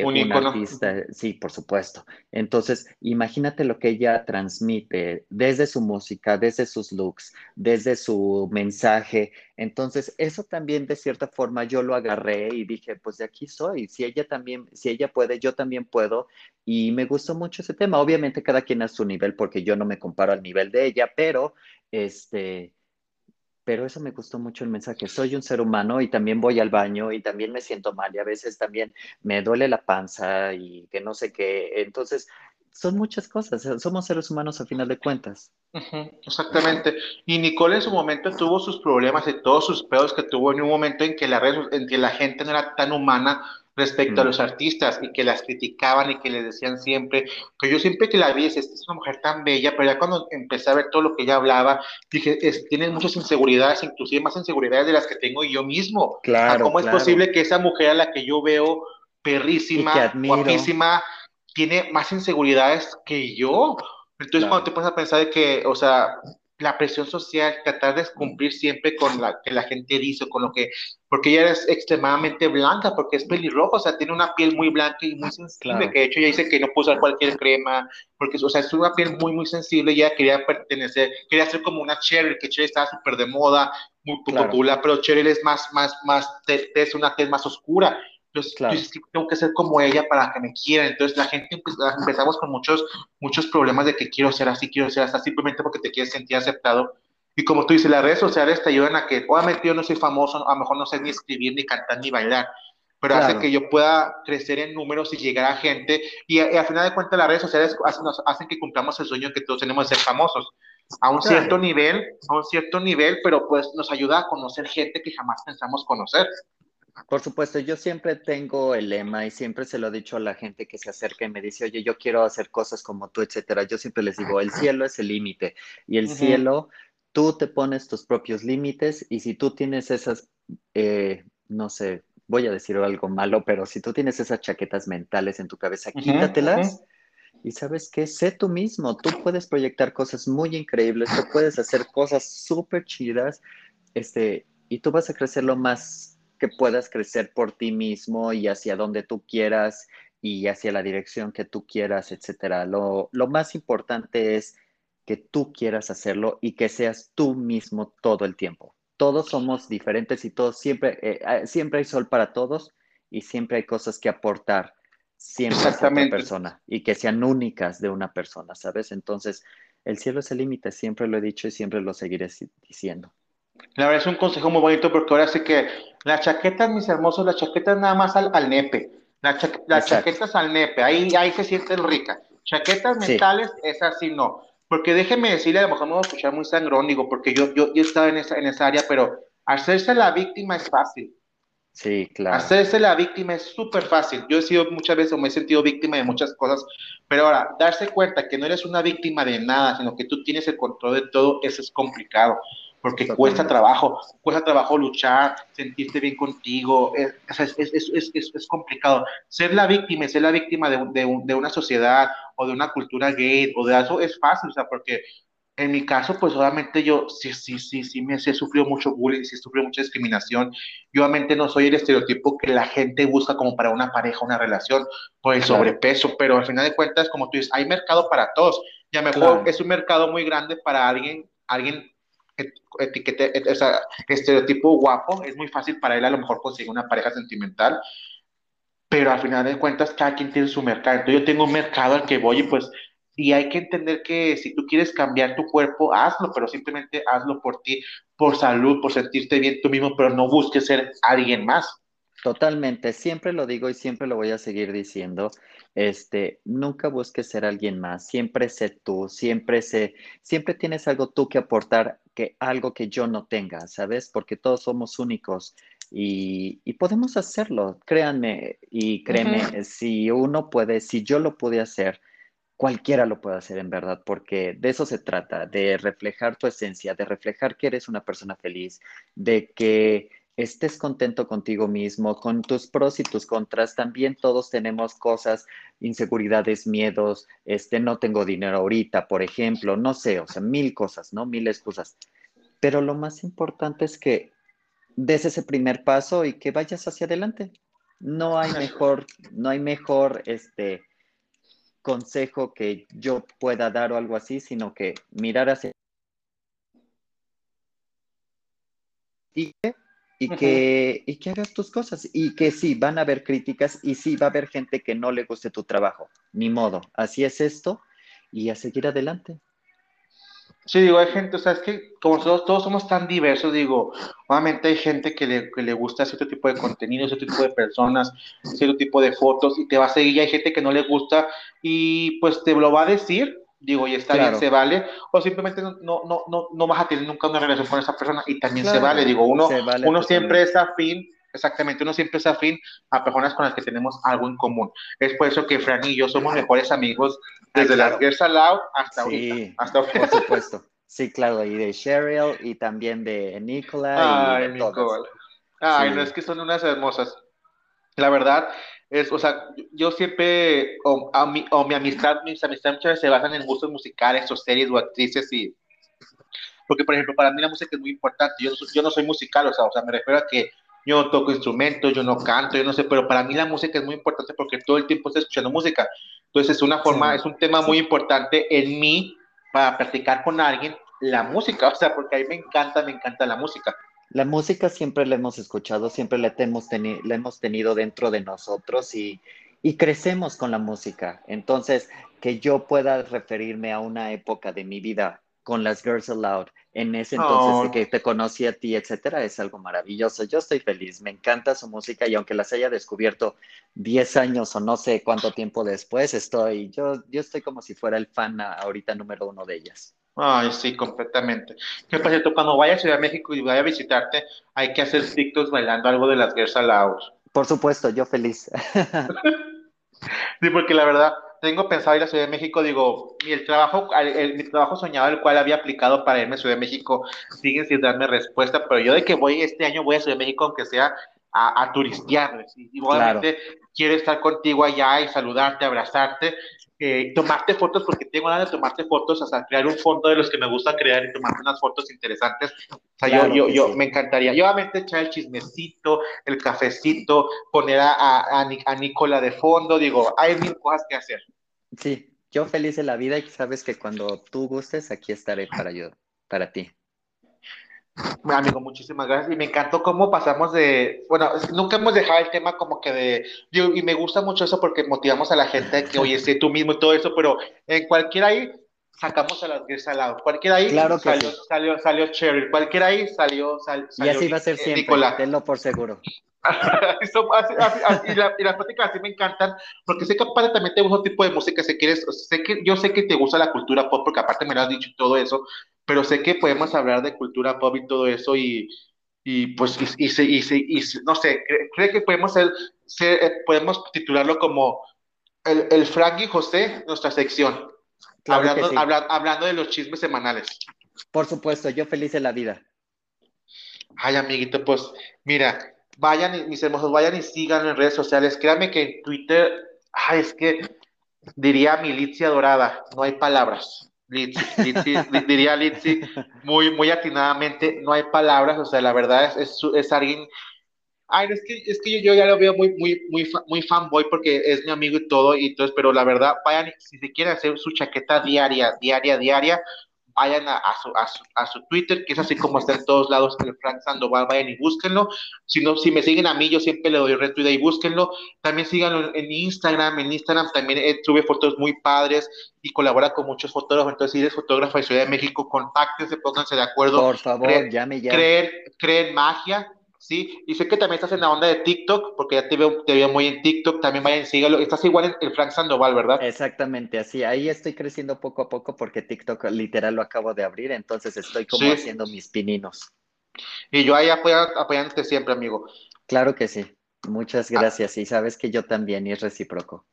eh, un, artista, sí, por supuesto. Entonces, imagínate lo que ella transmite desde su música, desde sus looks, desde su mensaje. Entonces, eso también de cierta forma yo lo agarré y dije, pues de aquí soy. Si ella también, si ella puede, yo también puedo. Y me gustó mucho ese tema. Obviamente cada quien a su nivel, porque yo no me comparo al nivel de ella, pero este pero eso me gustó mucho el mensaje. Soy un ser humano y también voy al baño y también me siento mal y a veces también me duele la panza y que no sé qué. Entonces, son muchas cosas. Somos seres humanos a final de cuentas. exactamente. Y Nicole en su momento tuvo sus problemas y todos sus pedos que tuvo en un momento en que la, en que la gente no era tan humana respecto a los artistas y que las criticaban y que les decían siempre, que yo siempre que la vi, es, es una mujer tan bella, pero ya cuando empecé a ver todo lo que ella hablaba, dije, es, tienen muchas inseguridades, inclusive más inseguridades de las que tengo yo mismo. Claro. ¿Cómo es posible que esa mujer a la que yo veo perrísima, guapísima, tiene más inseguridades que yo? Entonces, cuando te pones a pensar de que, o sea, la presión social, tratar de cumplir siempre con lo que la gente dice, con lo que, porque ella es extremadamente blanca, porque es pelirroja, o sea, tiene una piel muy blanca y muy sensible, que de hecho ella dice que no puede usar cualquier crema, porque, o sea, es una piel muy, muy sensible, y ella quería pertenecer, quería ser como una Cheryl, que Cheryl estaba súper de moda, muy popular, pero Cheryl es más, más, más, es una piel más oscura, entonces, claro. yo tengo que ser como ella para que me quieran. Entonces, la gente empezamos con muchos, muchos problemas de que quiero ser así, quiero ser así, simplemente porque te quieres sentir aceptado. Y como tú dices, las redes sociales te ayudan a que, obviamente yo no soy famoso, a lo mejor no sé ni escribir, ni cantar, ni bailar, pero hace que yo pueda crecer en números y llegar a gente. Y, al final de cuentas, las redes sociales hacen, hacen que cumplamos el sueño que todos tenemos de ser famosos a un cierto nivel, a un cierto nivel, pero pues nos ayuda a conocer gente que jamás pensamos conocer. Por supuesto, yo siempre tengo el lema y siempre se lo he dicho a la gente que se acerca y me dice, oye, yo quiero hacer cosas como tú, etcétera. Yo siempre les digo, el cielo es el límite y el cielo, tú te pones tus propios límites y si tú tienes esas, eh, no sé, voy a decir algo malo, pero si tú tienes esas chaquetas mentales en tu cabeza, quítatelas. Y sabes qué, sé tú mismo, tú puedes proyectar cosas muy increíbles, tú puedes hacer cosas súper chidas, este, y tú vas a crecer lo más que puedas crecer por ti mismo y hacia donde tú quieras y hacia la dirección que tú quieras, etcétera. Lo, más importante es que tú quieras hacerlo y que seas tú mismo todo el tiempo. Todos somos diferentes y todos siempre, eh, ah, siempre hay sol para todos y siempre hay cosas que aportar siempre a otra persona y que sean únicas de una persona, ¿sabes? Entonces, el cielo es el límite, siempre lo he dicho y siempre lo seguiré diciendo. La verdad es un consejo muy bonito porque ahora sí que las chaquetas, mis hermosos, las chaquetas nada más al, nepe. las chaquetas al nepe, ahí, ahí se sienten ricas. Chaquetas mentales, esas sí no. Porque déjeme decirle, a lo mejor me voy a escuchar muy sangrón, digo, porque yo, yo, yo estaba en esa, en esa área, pero hacerse la víctima es fácil. Sí, claro. Hacerse la víctima es súper fácil. Yo he sido muchas veces o me he sentido víctima de muchas cosas, pero ahora, darse cuenta que no eres una víctima de nada, sino que tú tienes el control de todo, eso es complicado porque cuesta trabajo, cuesta trabajo luchar, sentirte bien contigo, es, es, complicado. Ser la víctima, ser la víctima de, de, una sociedad o de una cultura gay o de eso es fácil, o sea, porque en mi caso, pues obviamente yo sí, sí, sí, sí, me he sufrido mucho bullying, sí he sufrido mucha discriminación. Yo obviamente no soy el estereotipo que la gente busca como para una pareja, una relación, por el sobrepeso, pero al final de cuentas, como tú dices, hay mercado para todos. Y a lo mejor es un mercado muy grande para alguien, alguien etiquete, o sea, estereotipo guapo, es muy fácil para él a lo mejor conseguir una pareja sentimental, pero al final de cuentas cada quien tiene su mercado. Entonces yo tengo un mercado al que voy y pues, y hay que entender que si tú quieres cambiar tu cuerpo, hazlo, pero simplemente hazlo por ti, por salud, por sentirte bien tú mismo, pero no busques ser alguien más. Totalmente, siempre lo digo y siempre lo voy a seguir diciendo. Este, nunca busques ser alguien más, siempre sé tú, siempre sé, siempre tienes algo tú que aportar que algo que yo no tenga, ¿sabes? Porque todos somos únicos y, podemos hacerlo, créanme y créeme, si uno puede, si yo lo pude hacer, cualquiera lo puede hacer en verdad, porque de eso se trata, de reflejar tu esencia, de reflejar que eres una persona feliz, de que estés contento contigo mismo, con tus pros y tus contras. También todos tenemos cosas, inseguridades, miedos, este, no tengo dinero ahorita, por ejemplo, no sé, o sea, mil cosas, ¿no? Mil excusas. Pero lo más importante es que des ese primer paso y que vayas hacia adelante. No hay mejor, no hay mejor, este, consejo que yo pueda dar o algo así, sino que mirar hacia y que, y que hagas tus cosas y que sí, van a haber críticas y sí, va a haber gente que no le guste tu trabajo, ni modo, así es esto y a seguir adelante. Sí, digo, hay gente, o sea, es que como todos, todos somos tan diversos, digo, obviamente hay gente que le, que le gusta cierto tipo de contenido, cierto tipo de personas, cierto tipo de fotos y te va a seguir y hay gente que no le gusta y pues te lo va a decir digo, y está bien, se vale, o simplemente no, no, no, no vas a tener nunca una relación con esa persona y también se vale, digo, uno, uno siempre es afín, exactamente, uno siempre es afín a personas con las que tenemos algo en común. Es por eso que Fran y yo somos mejores amigos desde las Girls Aloud hasta sí, hasta Por supuesto. Sí, claro, y de Cheryl y también de Nicola. Ay, y Ay, no, es que son unas hermosas. La verdad, Es, o sea, yo siempre, o, mi, o mi amistad, mis amistades muchas veces se basan en gustos musicales o series o actrices y... Porque, por ejemplo, para mí la música es muy importante. Yo, yo no soy musical, o sea, o sea, me refiero a que yo no toco instrumentos, yo no canto, yo no sé, pero para mí la música es muy importante porque todo el tiempo estoy escuchando música. Entonces es una forma, es un tema muy importante en mí para practicar con alguien la música, o sea, porque a mí me encanta, me encanta la música. La música siempre la hemos escuchado, siempre la hemos, la hemos tenido dentro de nosotros y, y crecemos con la música. Entonces, que yo pueda referirme a una época de mi vida con las Girls Aloud, en ese entonces que te conocí a ti, etcétera, es algo maravilloso. Yo estoy feliz, me encanta su música y aunque las haya descubierto 10 años o no sé cuánto tiempo después, estoy, yo, yo estoy como si fuera el fan ahorita número uno de ellas. Ay, sí, completamente. Que por cierto, cuando vaya a Ciudad de México y vaya a visitarte, hay que hacer TikToks bailando algo de las Girls Aloud. Por supuesto, yo feliz. (laughs) sí, porque la verdad, tengo pensado ir a Ciudad de México, digo, y el trabajo, el, mi trabajo soñado, el cual había aplicado para irme a Ciudad de México, sigue sin darme respuesta, pero yo de que voy este año voy a Ciudad de México, aunque sea a, a turistear, y, obviamente quiero estar contigo allá y saludarte, abrazarte, eh, tomarte fotos, porque tengo ganas de tomarte fotos, hasta crear un fondo de los que me gusta crear y tomarte unas fotos interesantes. O sea, yo, yo, yo me encantaría. Yo obviamente echar el chismecito, el cafecito, poner a, a, a Nicola de fondo, digo, hay mil cosas que hacer. Sí, yo feliz de la vida y sabes que cuando tú gustes, aquí estaré para yo, para ti. Amigo, muchísimas gracias. Y me encantó cómo pasamos de, bueno, nunca hemos dejado el tema como que de, y me gusta mucho eso porque motivamos a la gente que, oye, sé tú mismo y todo eso, pero en cualquier ahí sacamos a las Girls al lado. Cualquiera ahí claro que salió, sí. salió, salió Cheryl, cualquiera ahí salió, sal, salió. Y así va a ser siempre, Nicolás. tenlo por seguro. (laughs) Eso, así, así, así, y, la, y, las pláticas así me encantan, porque sé que aparte también te gusta otro tipo de música, si quieres, sé que, yo sé que te gusta la cultura pop, porque aparte me lo has dicho todo eso, pero sé que podemos hablar de cultura pop y todo eso, y, y pues, y, y, y, no sé, creo que podemos, ser, ser, eh, podemos titularlo como el, el Frank y José, nuestra sección, claro hablando, sí. habla, hablando de los chismes semanales. Por supuesto, yo feliz de la vida. Ay, amiguito, pues, mira, vayan, mis hermosos, vayan y sigan en redes sociales. Créanme que en Twitter, ay, es que diría milicia dorada, no hay palabras. Litsi, Litsi, diría Litsi muy, muy atinadamente, no hay palabras, o sea, la verdad es, es, es alguien. Ay, es que, es que yo, yo, ya lo veo muy, muy, muy, muy fanboy porque es mi amigo y todo, y entonces, pero la verdad, vayan, si se quieren hacer su chaqueta diaria, diaria, diaria, vayan a, a, su, a, su, a, su, Twitter, que es así como está en todos lados, el Frank Sandoval, vayan y búsquenlo. Si, no, si me siguen a mí, yo siempre le doy retweet y búsquenlo. También síganlo en Instagram, en Instagram también eh, sube fotos muy padres y colabora con muchos fotógrafos. Entonces, si eres fotógrafo de Ciudad de México, contáctense, pónganse de acuerdo. Por favor, creen, llame ya. Creen, creen magia, ¿sí? Y sé que también estás en la onda de TikTok, porque ya te veo, te veo muy en TikTok, también vayan, sígalo. Estás igual en el Frank Sandoval, ¿verdad? Exactamente, así. Ahí estoy creciendo poco a poco porque TikTok literal lo acabo de abrir, entonces estoy como sí. haciendo mis pininos. Y yo ahí apoyándote siempre, amigo. Claro que sí. Muchas gracias. Ah. Y sabes que yo también, y es recíproco.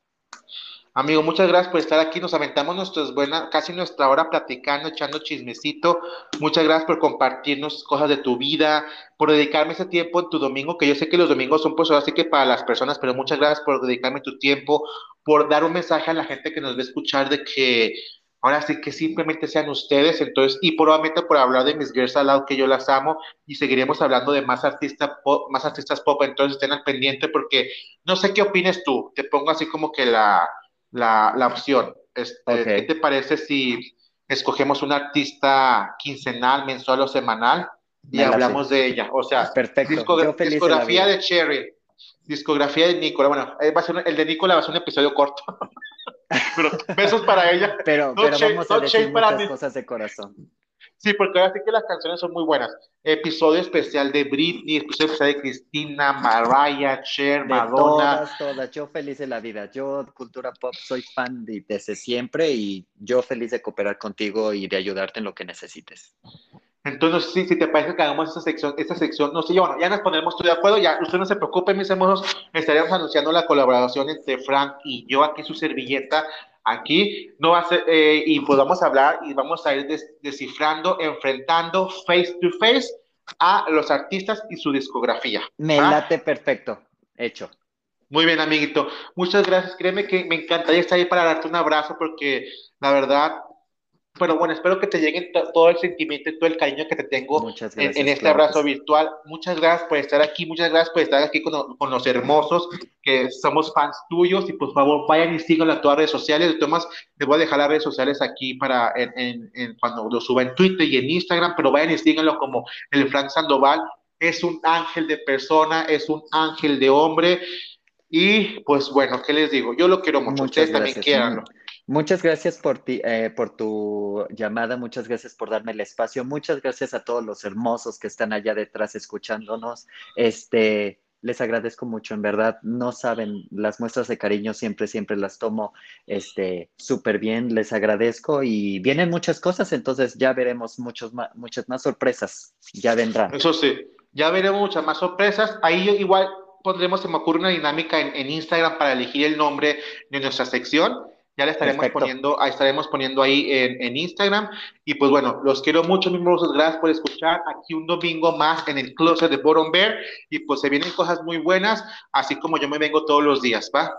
Amigo, muchas gracias por estar aquí. Nos aventamos nuestras buenas, casi nuestra hora platicando, echando chismecito. Muchas gracias por compartirnos cosas de tu vida, por dedicarme ese tiempo en tu domingo, que yo sé que los domingos son pues ahora sí que para las personas, pero muchas gracias por dedicarme tu tiempo, por dar un mensaje a la gente que nos a escuchar de que ahora sí que simplemente sean ustedes, entonces, y probablemente por hablar de mis girls al lado que yo las amo, y seguiremos hablando de más artistas pop, más artistas pop, entonces estén al pendiente porque no sé qué opines tú, te pongo así como que la la, la opción. Este, okay. ¿Qué te parece si escogemos una artista quincenal, mensual o semanal y hablamos de ella? O sea, Perfecto. Discogra discografía de, Cherry, discografía de Nicola. Bueno, va a ser, el de Nicola va a ser un episodio corto. (laughs) pero besos para ella. Pero, no pero vamos a no decir muchas cosas de corazón. Sí, porque ahora sí que las canciones son muy buenas. Episodio especial de Britney, episodio especial de Cristina, Mariah, Cher, Madonna. Todas, todas. Yo feliz de la vida. Yo, cultura pop, soy fan de, desde siempre y yo feliz de cooperar contigo y de ayudarte en lo que necesites. Entonces, sí, si te parece que hagamos esta sección, esta sección, no sé, bueno, ya nos pondremos tú de acuerdo, ya, usted no se preocupe, mis hermosos, estaríamos anunciando la colaboración entre Frank y yo, aquí su servilleta, aquí, no va a ser, eh, y pues vamos a hablar y vamos a ir des descifrando, enfrentando face to face a los artistas y su discografía. Me ¿ah? late perfecto, hecho. Muy bien, amiguito. Muchas gracias. Créeme que me encantaría estar ahí para darte un abrazo porque la verdad pero bueno, espero que te llegue todo el sentimiento y todo el cariño que te tengo en, este abrazo virtual. Muchas gracias por estar aquí, muchas gracias por estar aquí con, con, los hermosos, que somos fans tuyos y por favor vayan y síganlo a todas las redes sociales. Tomás, les voy a dejar las redes sociales aquí para en, en, cuando lo suba en Twitter y en Instagram, pero vayan y síganlo como el Frank Sandoval. Es un ángel de persona, es un ángel de hombre. Y pues bueno, ¿qué les digo? Yo lo quiero mucho. Muchas Ustedes también quieranlo. Muchas gracias por, ti, eh, por tu llamada, muchas gracias por darme el espacio, muchas gracias a todos los hermosos que están allá detrás escuchándonos. Este, les agradezco mucho, en verdad, no saben, las muestras de cariño siempre, siempre las tomo este súper bien, les agradezco y vienen muchas cosas, entonces ya veremos muchos muchas más sorpresas, ya vendrán. Eso sí, ya veremos muchas más sorpresas. Ahí igual pondremos, se me ocurre una dinámica en Instagram para elegir el nombre de nuestra sección ya le estaremos poniendo, ahí estaremos poniendo ahí en, Instagram. Y pues bueno, los quiero mucho, mis hermosos. Gracias por escuchar aquí un domingo más en el closet de Bottom Bear. Y pues se vienen cosas muy buenas, así como yo me vengo todos los días, ¿va?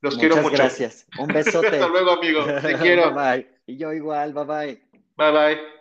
Los quiero mucho. Gracias. Un besote. (laughs) Hasta luego, amigo. Te (laughs) quiero. bye, bye. Y yo igual. Bye bye. Bye bye.